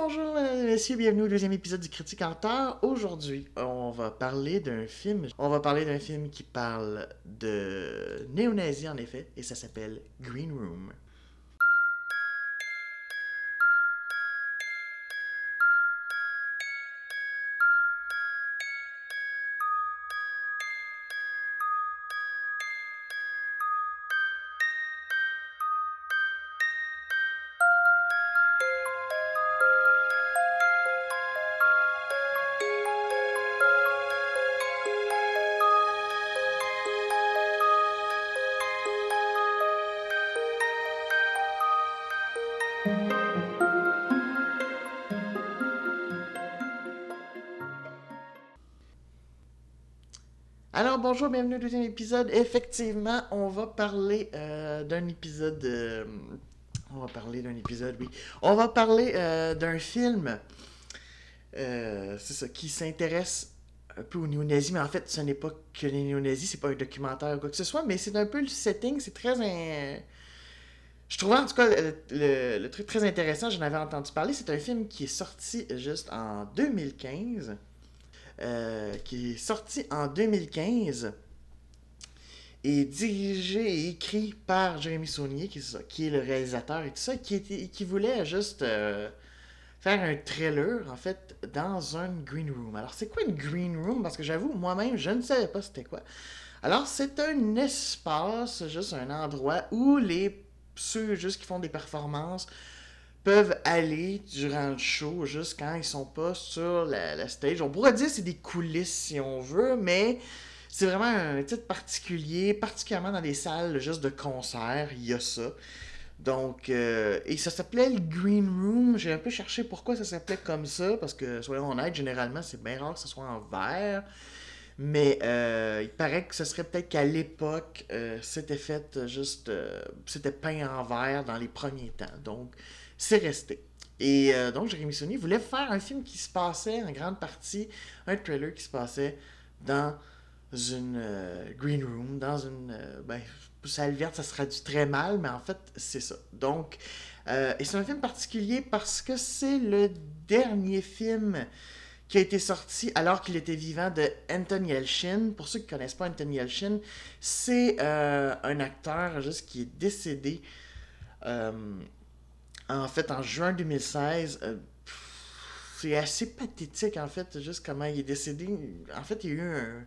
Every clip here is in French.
bonjour, messieurs, bienvenue au deuxième épisode du Critique en retard. Aujourd'hui, on va parler d'un film. On va parler d'un film qui parle de néo-nazi, en effet, et ça s'appelle Green Room. Alors bonjour, bienvenue au deuxième épisode. Effectivement, on va parler euh, d'un épisode. euh, on va parler d'un épisode, oui. On va parler euh, d'un film. c'est ça, qui s'intéresse un peu aux néo-nazis, mais en fait, ce n'est pas que les néo-nazis, c'est pas un documentaire ou quoi que ce soit, mais c'est un peu le setting, c'est très. in- Je trouvais en tout cas le, le- truc très intéressant, j'en avais entendu parler. C'est un film qui est sorti juste en 2015. euh, qui est sorti en 2015 et dirigé et écrit par Jérémy Saunier, qui qui est le réalisateur et tout ça, qui, était, qui voulait juste euh, faire un trailer, en fait, dans un green room. Alors, c'est quoi une green room? Parce que j'avoue, moi-même, je ne savais pas c'était quoi. Alors, c'est un espace, juste un endroit où les ceux juste qui font des performances peuvent aller durant le show, juste quand ils sont pas sur la, la stage. On pourrait dire c'est des coulisses si on veut, mais c'est vraiment un titre particulier, particulièrement dans des salles juste de concert, il y a ça. Donc, euh, et ça s'appelait le Green Room. J'ai un peu cherché pourquoi ça s'appelait comme ça, parce que, soyons honnêtes, généralement, c'est bien rare que ce soit en verre. Mais euh, il paraît que ce serait peut-être qu'à l'époque, euh, c'était fait euh, juste. c'était peint en verre dans les premiers temps. Donc, c'est resté. Et donc, Jérémy Saunier voulait faire un film qui se passait en grande partie, un trailer qui se passait dans une green room, dans une. ben, salle verte, ça se traduit très mal, mais en fait, c'est ça. Donc, et c'est un film particulier parce que c'est le dernier film qui a été sorti alors qu'il était vivant de Anthony Elchin. Pour ceux qui ne connaissent pas Anthony Elchin, c'est euh, un acteur juste qui est décédé euh, en fait en juin 2016. Euh, c'est assez pathétique en fait, juste comment il est décédé. En fait, il y a eu un.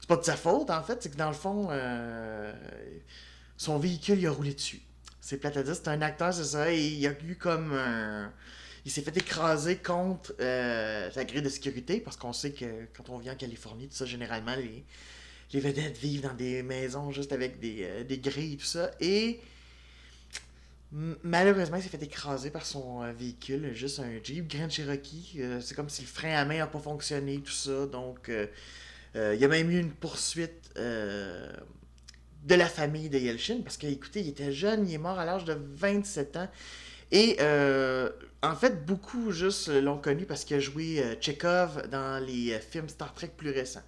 C'est pas de sa faute en fait, c'est que dans le fond, euh, son véhicule il a roulé dessus. C'est plate c'est un acteur, c'est ça, il y a eu comme un il s'est fait écraser contre euh, la grille de sécurité parce qu'on sait que quand on vient en Californie, tout ça, généralement, les, les vedettes vivent dans des maisons juste avec des, euh, des grilles et tout ça. Et malheureusement, il s'est fait écraser par son euh, véhicule, juste un Jeep Grand Cherokee. Euh, c'est comme si le frein à main n'a pas fonctionné, tout ça. Donc, il y a même eu une poursuite. de la famille de Yelchin, parce que, écoutez, il était jeune, il est mort à l'âge de 27 ans. Et euh, en fait, beaucoup juste l'ont connu parce qu'il a joué euh, Chekhov dans les euh, films Star Trek plus récents.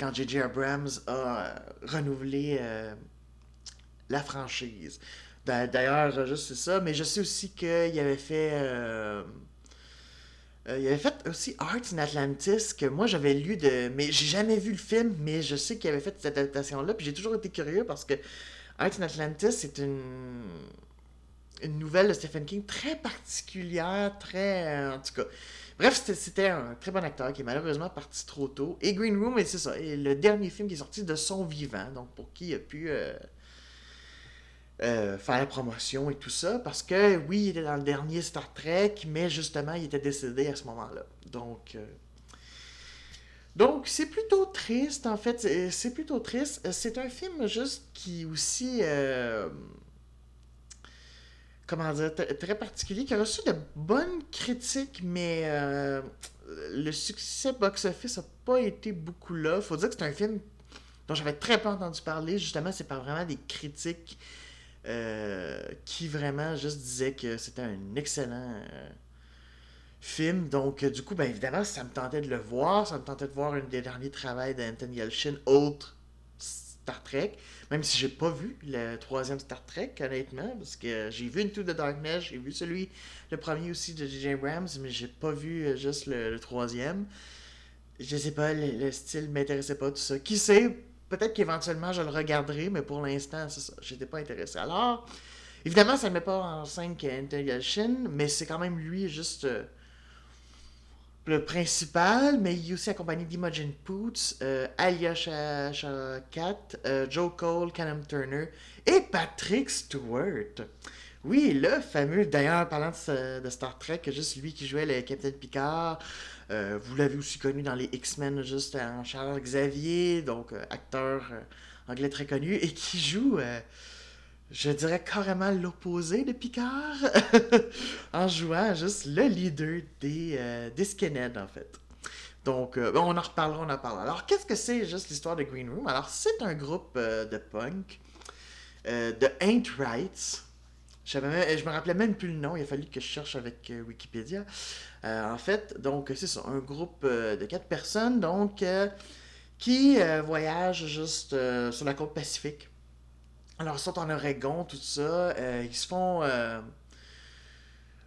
Quand J.J. Abrams a renouvelé la franchise. D'a- D'ailleurs, juste c'est ça, mais je sais aussi qu'il avait fait. il avait fait aussi Arts in Atlantis, que moi j'avais lu de. Mais j'ai jamais vu le film, mais je sais qu'il avait fait cette adaptation-là, puis j'ai toujours été curieux parce que Arts in Atlantis, c'est une une nouvelle de Stephen King très particulière, très. euh, en tout cas. Bref, c'était- un très bon acteur qui est malheureusement parti trop tôt. Et Green Room, c'est ça, est le dernier film qui est sorti de son vivant, donc pour qui il a pu euh, euh, faire la promotion et tout ça. Parce que oui, il était dans le dernier Star Trek, mais justement, il était décédé à ce moment-là. Donc. donc, c'est plutôt triste, en fait. C'est- plutôt triste. C'est un film juste qui aussi. Comment dire, très particulier, qui a reçu de bonnes critiques, mais euh, le succès box-office n'a pas été beaucoup là. Faut dire que c'est un film dont j'avais très peu entendu parler. Justement, c'est par vraiment des critiques euh, qui vraiment juste disaient que c'était un excellent euh, film. Donc, euh, du coup, ben évidemment, ça me tentait de le voir. Ça me tentait de voir un des derniers travaux d'Anthony Yelchin, autre Star Trek, même si j'ai pas vu le troisième Star Trek, honnêtement, parce que j'ai vu Into the Darkness, j'ai vu celui, le premier aussi de J.J. Abrams, mais j'ai pas vu euh, juste le, troisième. Je sais pas, le, style m'intéressait pas, tout ça. Qui sait, peut-être qu'éventuellement je le regarderai, mais pour l'instant, ça, j'étais pas intéressé. Alors, évidemment, ça ne met pas en scène qu'Anthony mais c'est quand même lui, juste... Euh, principal, mais il est aussi accompagné d'Imogen Poots, euh, Alia Sharakat, euh, Joe Cole, Callum Turner et Patrick Stewart. Oui, le fameux, d'ailleurs, parlant de, Star Trek, juste lui qui jouait le Captain Picard. Euh, vous l'avez aussi connu dans les X-Men, juste en Charles Xavier, donc acteur anglais très connu, et qui joue je dirais carrément l'opposé de Picard, en jouant juste le leader des, euh, des en fait. Donc, euh, on en reparlera, on en parlera. Alors, qu'est-ce que c'est juste l'histoire de Green Room? Alors, c'est un groupe euh, de punk de Ain't Rights. Je, je me rappelais même plus le nom, il a fallu que je cherche avec Wikipédia. en fait, donc, c'est un groupe de quatre personnes, donc, qui voyagent juste sur la côte pacifique alors, ils sont en Oregon, tout ça. Euh, ils se font. Euh,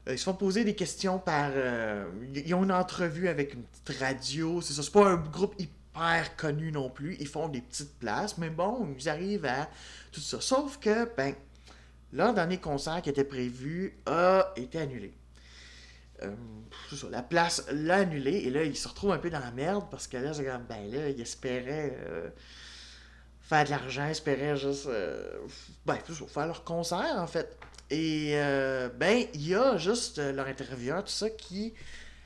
ils se font poser des questions par. Euh, ils ont une entrevue avec une petite radio. C'est ça. C'est pas un groupe hyper connu non plus. Ils font des petites places. Mais bon, ils arrivent à tout ça. Sauf que, ben, leur dernier concert qui était prévu a été annulé. ça, la place l'a annulé. Et là, ils se retrouvent un peu dans la merde parce que là, ben là, ils espéraient faire de l'argent, espérer juste euh, ben, faire leur concert en fait. Et euh, ben, il y a juste euh, leur intervieweur, tout ça, qui,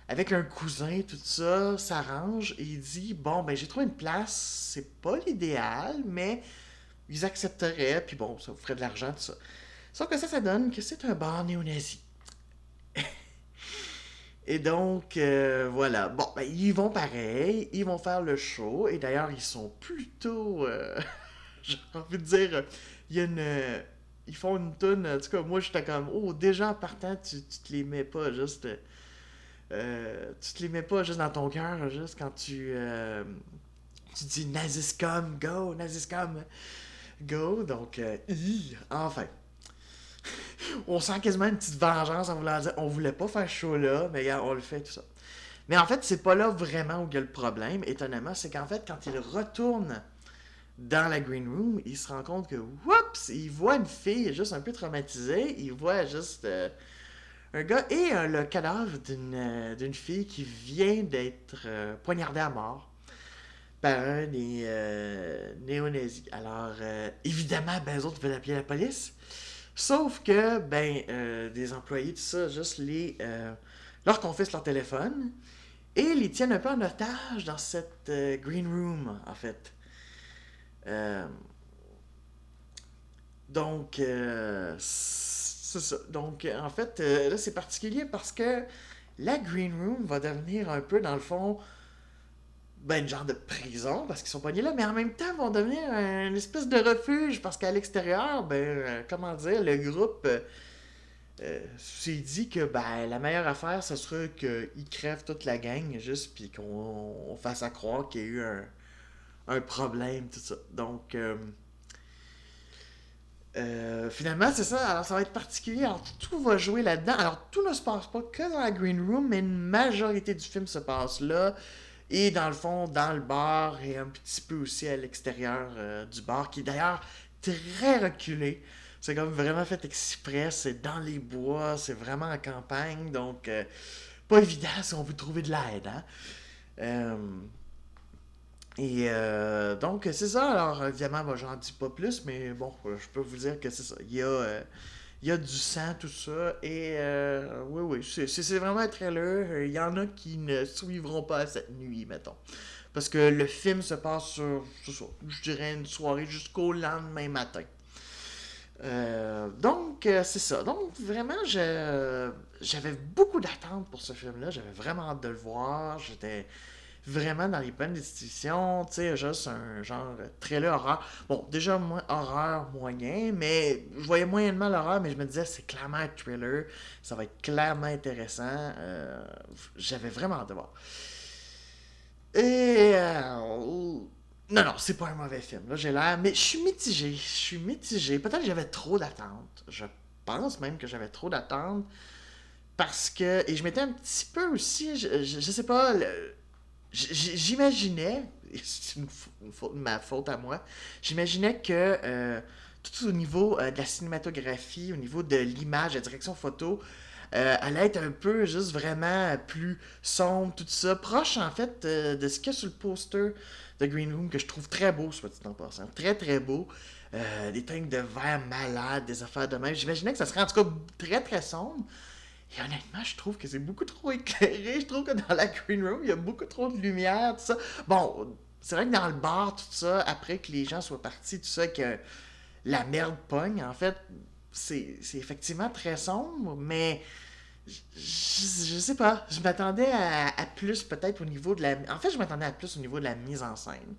avec un cousin, tout ça, s'arrange et il dit Bon, ben, j'ai trouvé une place, c'est pas l'idéal, mais ils accepteraient, puis bon, ça vous ferait de l'argent, tout ça. Sauf que ça, ça donne que c'est un bar néo-nazi. Et donc, voilà. Bon, ben, ils vont pareil, ils vont faire le show, et d'ailleurs, ils sont plutôt j'ai envie de dire, il y a une. Ils font une tonne. En tout cas, moi, j'étais comme, oh, déjà en partant, tu, tu te les mets pas juste. Euh, tu te les mets pas juste dans ton cœur, juste quand tu. Euh, tu dis Naziscom, go, Naziscom, go. Donc, euh, enfin. On sent quasiment une petite vengeance en voulant dire on voulait pas faire chaud là, mais on le fait, tout ça. Mais en fait, c'est pas là vraiment où il y a le problème, étonnamment, c'est qu'en fait, quand il retourne dans la green room, il se rend compte que, whoops, il voit une fille juste un peu traumatisée, il voit juste euh, un gars et le cadavre euh, d'une fille qui vient d'être euh, poignardée à mort par un des néo-nazis. Alors, évidemment, ben, les autres veulent appeler la police. Sauf que, ben, des employés, tout ça, juste les. leur confisquent leur téléphone et les tiennent un peu en otage dans cette green room, en fait. Euh, donc, euh, ça. Donc, en fait, euh, là, c'est particulier parce que la Green Room va devenir un peu, dans le fond, ben, une genre de prison parce qu'ils sont pognés là, mais en même temps, vont devenir une espèce de refuge parce qu'à l'extérieur, ben, comment dire, le groupe s'est dit que ben, la meilleure affaire, ce serait qu'ils crèvent toute la gang, juste, puis qu'on fasse à croire qu'il y a eu un un problème, tout ça. Donc, euh, euh, finalement, c'est ça. Alors, ça va être particulier. Alors, tout va jouer là-dedans. Alors, tout ne se passe pas que dans la green room, mais une majorité du film se passe là. Et dans le fond, dans le bar et un petit peu aussi à l'extérieur euh, du bar, qui est d'ailleurs très reculé. C'est comme vraiment fait exprès. C'est dans les bois, c'est vraiment en campagne. Donc, pas évident si on veut trouver de l'aide. Hein? Et euh, donc, c'est ça. Alors, évidemment, moi, j'en dis pas plus, mais bon, je peux vous dire que c'est ça. Il y a, euh, il y a du sang, tout ça. Et euh, oui, oui, c'est vraiment un trailer. Il y en a qui ne suivront pas cette nuit, mettons. Parce que le film se passe sur, je dirais, une soirée jusqu'au lendemain matin. donc, c'est ça. Donc, vraiment, j'avais beaucoup d'attentes pour ce film-là. J'avais vraiment hâte de le voir. J'étais vraiment dans les bonnes institutions, tu sais, juste un genre trailer horreur. Bon, déjà, moins horreur moyen, mais je voyais moyennement l'horreur, mais je me disais, c'est clairement un thriller, ça va être clairement intéressant. Euh, j'avais vraiment hâte de voir. Et. Euh, Non, non, c'est pas un mauvais film. Là, j'ai l'air. Mais je suis mitigé. Je suis mitigé. Peut-être que j'avais trop d'attentes. Je pense même que j'avais trop d'attentes. Parce que. Et je m'étais un petit peu aussi. Je, je, sais pas. J'imaginais. C'est ma faute à moi. J'imaginais que. Euh, tout au niveau euh, de la cinématographie, au niveau de l'image, la direction photo, euh, allait être un peu juste vraiment plus sombre, tout ça. Proche en fait euh, de ce qu'il y a sur le poster de Green Room que je trouve très beau, soit dit en passant. Très très beau. des teintes de verre malades, des affaires de même. J'imaginais que ça serait en tout cas très très sombre. Et honnêtement, je trouve que c'est beaucoup trop éclairé. Je trouve que dans la Green Room, il y a beaucoup trop de lumière, tout ça. Bon, c'est vrai que dans le bar, tout ça, après que les gens soient partis, tout ça, que la merde pogne. En fait, c'est effectivement très sombre, mais je, sais pas. Je m'attendais à, plus peut-être au niveau de la. En fait, je m'attendais à plus au niveau de la mise en scène.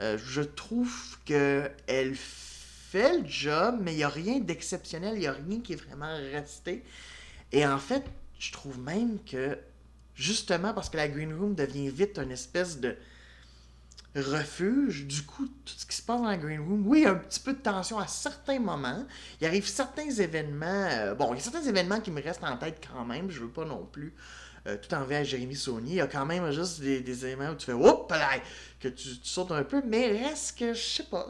Euh, je trouve que elle fait le job, mais il n'y a rien d'exceptionnel, il n'y a rien qui est vraiment resté. Et en fait, je trouve même que justement parce que la Green Room devient vite une espèce de refuge. Du coup, tout ce qui se passe dans la Green Room, oui, il y a un petit peu de tension à certains moments. Il arrive certains événements. Euh, bon, il y a certains événements qui me restent en tête quand même. Je veux pas non plus. Euh, tout envers à Jérémy Saunier. Il y a quand même juste des, éléments où tu fais Oups, que tu, sautes un peu. Mais reste que, je sais pas,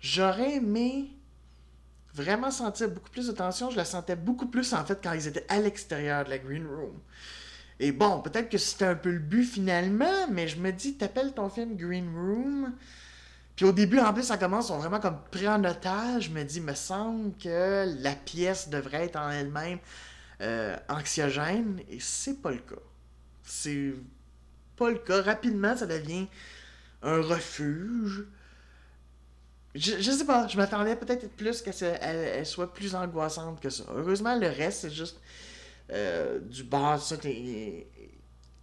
j'aurais aimé vraiment sentir beaucoup plus de tension. Je la sentais beaucoup plus en fait quand ils étaient à l'extérieur de la Green Room. Et bon, peut-être que c'était un peu le but finalement, mais je me dis, t'appelles ton film Green Room. Puis au début, en plus, ça commence, sont vraiment comme pris en otage. Je me dis, me semble que la pièce devrait être en elle-même euh, anxiogène, et c'est pas le cas. C'est pas le cas. Rapidement, ça devient un refuge. Je, je sais pas, je m'attendais peut-être plus qu'elle soit plus angoissante que ça. Heureusement, le reste, c'est juste euh, du bar, ça, est,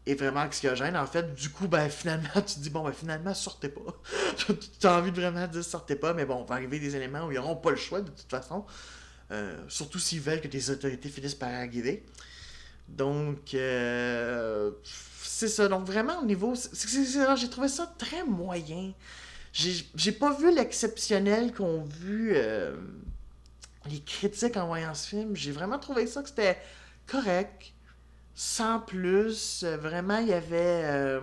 est vraiment anxiogène. En fait, du coup, ben finalement, tu te dis, bon, ben finalement, sortez pas. tu as envie de vraiment dire sortez pas, mais bon, va arriver des éléments où ils n'auront pas le choix de toute façon. Euh, surtout s'ils veulent que les autorités finissent par arriver. Donc, euh, c'est ça. Donc, vraiment, au niveau. J'ai trouvé ça très moyen. J'ai pas vu l'exceptionnel qu'ont vu les critiques en voyant ce film. J'ai vraiment trouvé ça que c'était correct, sans plus. Euh, vraiment, il y avait. Euh,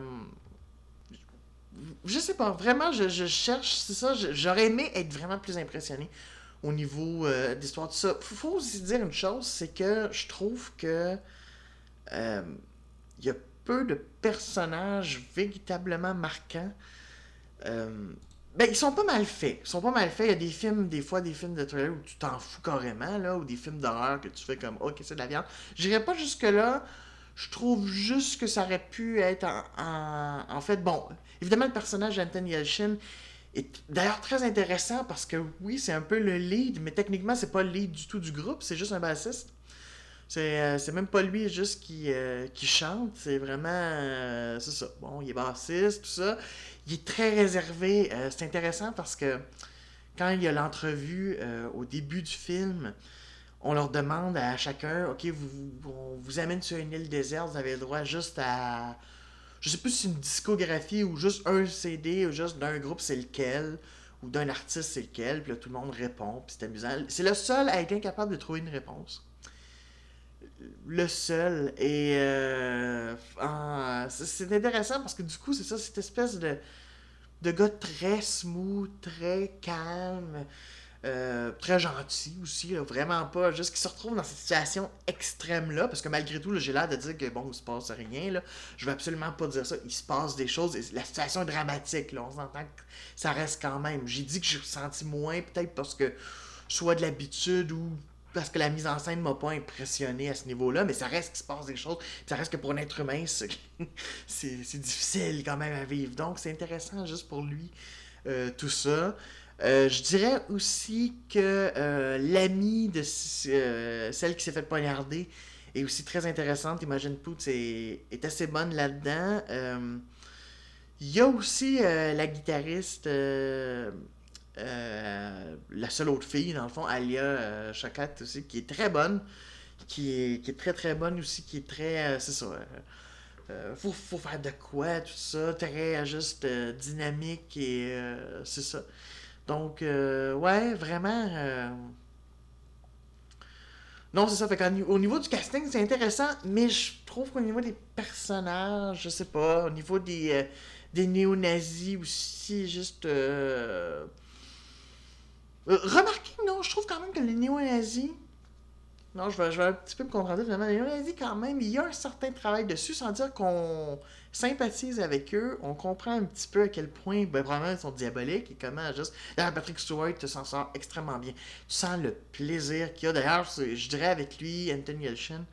je sais pas, vraiment, je, cherche, c'est ça, j'aurais aimé être vraiment plus impressionné au niveau euh, d'histoire de ça. Faut, faut aussi dire une chose, c'est que je trouve que il y a peu de personnages véritablement marquants. Ben, ils sont pas mal faits. Ils sont pas mal faits. Il y a des films, des fois, des films de trailer où tu t'en fous carrément, là, ou des films d'horreur que tu fais comme, ok, c'est de la viande. J'irais pas jusque-là. Je trouve juste que ça aurait pu être en, en, fait, bon, évidemment, le personnage d'Anthony Yelchin est d'ailleurs très intéressant parce que oui, c'est un peu le lead, mais techniquement, c'est pas le lead du tout du groupe, c'est juste un bassiste. C'est, euh, même pas lui juste qui, euh, qui chante, c'est vraiment. Euh, c'est ça. Bon, il est bassiste, tout ça il est très réservé. C'est intéressant parce que quand il y a l'entrevue au début du film, on leur demande à chacun, OK, vous, on vous amène sur une île déserte, vous avez le droit juste à... Je sais plus si c'est une discographie ou juste un CD ou juste d'un groupe, c'est lequel, ou d'un artiste, c'est lequel, puis là, tout le monde répond, puis c'est amusant. C'est le seul à être incapable de trouver une réponse le seul. Et euh, c'est intéressant parce que du coup, c'est ça, cette espèce de, de gars très smooth, très calme, euh, très gentil aussi, vraiment pas. Juste qu'il se retrouve dans cette situation extrême-là, parce que malgré tout, j'ai l'air de dire que bon, il se passe rien. Là. Je veux absolument pas dire ça. Il se passe des choses. Et la situation est dramatique. Là. On s'entend que ça reste quand même. J'ai dit que j'ai ressenti moins, peut-être parce que soit de l'habitude ou parce que la mise en scène m'a pas impressionné à ce niveau-là, mais ça reste qu'il se passe des choses. Ça reste que pour un être humain, c'est difficile quand même à vivre. Donc, c'est intéressant juste pour lui, euh, tout ça. Euh, je dirais aussi que euh, l'amie de celle qui s'est fait poignarder est aussi très intéressante. Imagine Poots est, est assez bonne là-dedans. Il y a aussi la guitariste euh, la seule autre fille, dans le fond, Alia euh, Chakat aussi, qui est très bonne, qui est, qui est très très bonne aussi, qui est très, euh, c'est ça, euh, faut, faut faire de quoi, tout ça, très juste dynamique et c'est ça. Donc, ouais, vraiment. Non, c'est ça. Fait au niveau du casting, c'est intéressant, mais je trouve qu'au niveau des personnages, je sais pas, au niveau des, des néo-nazis aussi, juste. Euh, remarquez, non, je trouve quand même que les néo-nazis. Non, je vais, un petit peu me contredire. Les néo-nazis, quand même, il y a un certain travail dessus, sans dire qu'on sympathise avec eux. On comprend un petit peu à quel point, ben, probablement, ils sont diaboliques et comment juste. Patrick Stewart s'en sort extrêmement bien. Tu sens le plaisir qu'il y a. D'ailleurs, je dirais avec lui, Anthony Yelchin,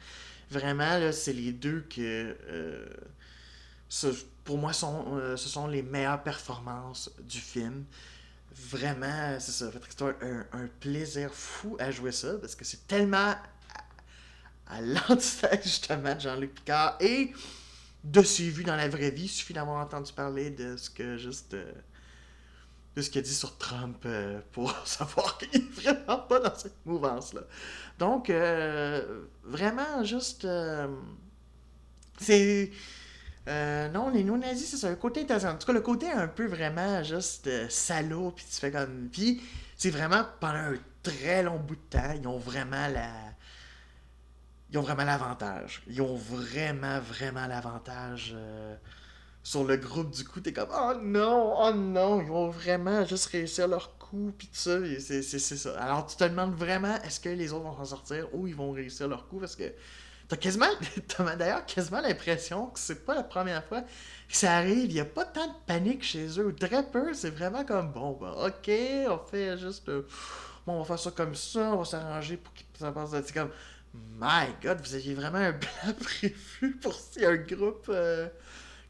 vraiment, là, c'est les deux que. euh, pour moi, sont, euh, ce sont les meilleures performances du film. Vraiment, c'est ça. Patrick Stewart un, plaisir fou à jouer ça parce que c'est tellement à, à l'antithèse justement de Jean-Luc Picard et de ses vues dans la vraie vie. Il suffit d'avoir entendu parler de ce que juste. euh, de ce qu'il a dit sur Trump euh, pour savoir qu'il est vraiment pas dans cette mouvance-là. Donc, euh, vraiment, juste. c'est. Euh, non, les non-nazis, c'est ça, un côté intéressant. En tout cas, le côté un peu vraiment juste euh, salaud, puis tu fais comme. Puis, c'est vraiment pendant un très long bout de temps, ils ont vraiment la. Ils ont vraiment l'avantage. Ils ont vraiment, vraiment l'avantage euh, sur le groupe. Du coup, t'es comme, oh non, oh non, ils vont vraiment juste réussir leur coup, puis tout ça. c'est ça. Alors, tu te demandes vraiment, est-ce que les autres vont s'en sortir ou ils vont réussir leur coup? Parce que. T'as quasiment, t'as d'ailleurs quasiment l'impression que c'est pas la première fois que ça arrive. Il y a pas tant de panique chez eux. Très peu, c'est vraiment comme bon, ben, ok, on fait juste. euh, bon, on va faire ça comme ça, on va s'arranger pour que ça passe. C'est comme, my god, vous aviez vraiment un plan prévu pour si un groupe. euh,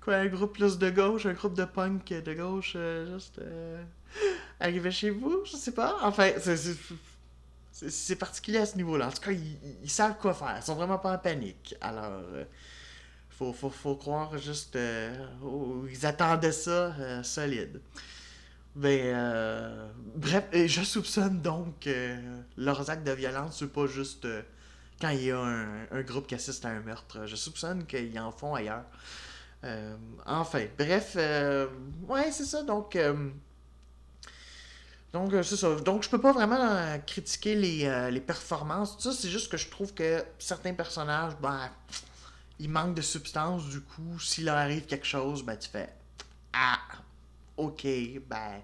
quoi, un groupe plus de gauche, un groupe de punk de gauche, euh, juste. arrivait chez vous, je sais pas. Enfin, c'est. C'est- particulier à ce niveau-là. En tout cas, ils, savent quoi faire. Ils sont vraiment pas en panique. Alors, euh, faut, faut, faut croire juste. euh, ils attendaient ça euh, solide. Mais, bref, et je soupçonne donc que leurs actes de violence, c'est pas juste quand il y a un, un groupe qui assiste à un meurtre. Je soupçonne qu'ils en font ailleurs. Enfin, bref, ouais, c'est ça. Donc, donc, euh, c'est ça. Donc, je peux pas vraiment euh, critiquer les, euh, les performances. Ça, c'est juste que je trouve que certains personnages, ben, ils manquent de substance. Du coup, s'il leur arrive quelque chose, ben, tu fais Ah, ok, ben,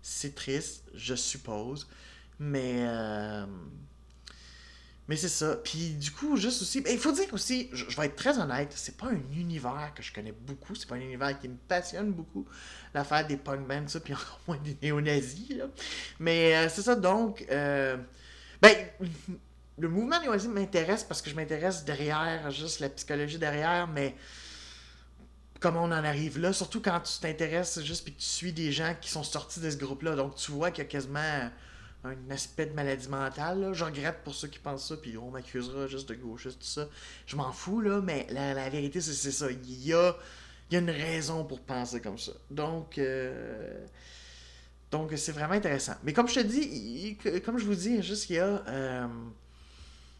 c'est triste, je suppose. Mais, euh, mais c'est ça. Puis, du coup, juste aussi, ben, il faut dire aussi, je, vais être très honnête, c'est pas un univers que je connais beaucoup. C'est pas un univers qui me passionne beaucoup l'affaire des punk bands, ça, puis encore moins des néo-nazis, là. Mais euh, c'est ça, donc, euh, ben, le mouvement néo-nazi m'intéresse parce que je m'intéresse derrière, juste la psychologie derrière, mais comment on en arrive là, surtout quand tu t'intéresses juste puis que tu suis des gens qui sont sortis de ce groupe-là, donc tu vois qu'il y a quasiment un aspect de maladie mentale, là. je regrette pour ceux qui pensent ça, puis on m'accusera juste de gauchiste, tout ça, je m'en fous, là, mais la, vérité, c'est ça, il y a y a une raison pour penser comme ça. Donc, euh, donc c'est vraiment intéressant. Mais comme je te dis, comme je vous dis, juste qu'il y a, euh,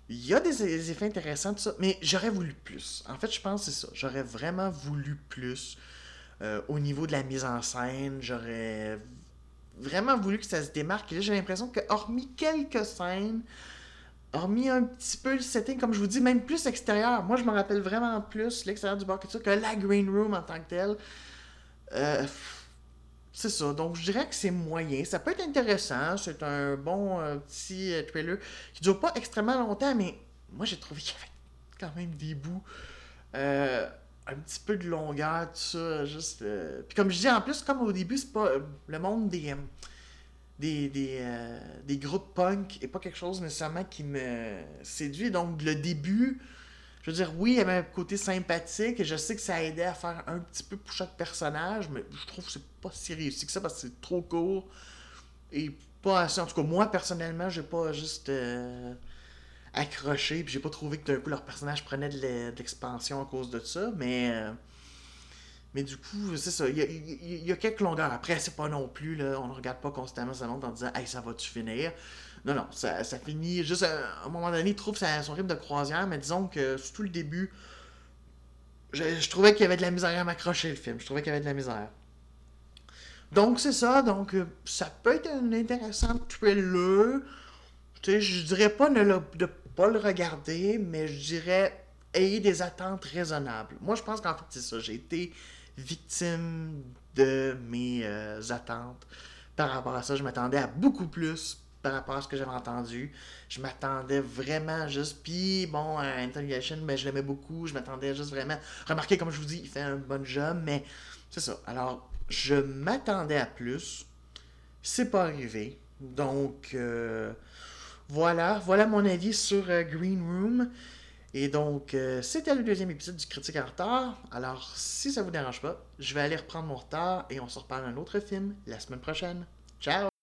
il y a des, des effets intéressants, tout ça, mais j'aurais voulu plus. En fait, je pense que c'est ça. J'aurais vraiment voulu plus euh, au niveau de la mise en scène. J'aurais vraiment voulu que ça se démarque. Et là, j'ai l'impression que, hormis quelques scènes, hormis un petit peu le setting, comme je vous dis, même plus extérieur. Moi, je me rappelle vraiment plus l'extérieur du bar que ça que la green room en tant que telle. Euh, c'est ça. Donc, je dirais que c'est moyen. Ça peut être intéressant. C'est un bon euh, petit euh, trailer qui dure pas extrêmement longtemps, mais moi, j'ai trouvé qu'il y avait quand même des bouts. euh, un petit peu de longueur, tout ça. Juste. euh, Puis, comme je dis, en plus, comme au début, c'est pas euh, le monde des. euh, des, des, des groupes punk et pas quelque chose nécessairement qui me séduit. Donc, le début, je veux dire, oui, il y avait un côté sympathique et je sais que ça aidait à faire un petit peu pour chaque personnage, mais je trouve que c'est pas si réussi que ça parce que c'est trop court et pas assez. En tout cas, moi, personnellement, j'ai pas juste accroché puis j'ai pas trouvé que d'un coup leur personnage prenait de l'e- de l'expansion à cause de ça, mais. euh, mais du coup, c'est ça. Il y a, quelques longueurs. Après, c'est pas non plus, là, on ne regarde pas constamment sa montre en disant Hey, ça va-tu finir? Non, non, ça, finit juste à, à un moment donné, il trouve son rythme de croisière, mais disons que surtout le début, je, trouvais qu'il y avait de la misère à m'accrocher le film. Je trouvais qu'il y avait de la misère. Donc, c'est ça. Donc, euh, ça peut être un intéressant thriller. Tu sais, je dirais pas ne de pas le regarder, mais je dirais ayez des attentes raisonnables. Moi, je pense qu'en fait, c'est ça. J'ai été victime de mes euh, attentes par rapport à ça. Je m'attendais à beaucoup plus par rapport à ce que j'avais entendu. Je m'attendais vraiment juste. Puis, bon, Interrogation, mais je l'aimais beaucoup. Je m'attendais juste vraiment. Remarquez, comme je vous dis, il fait un bon job, mais c'est ça. Alors, je m'attendais à plus. C'est pas arrivé. Donc, euh, voilà. Voilà mon avis sur euh, Green Room. Et donc, euh, c'était le deuxième épisode du Critique en retard. Alors, si ça vous dérange pas, je vais aller reprendre mon retard et on se reparle d'un autre film la semaine prochaine. Ciao!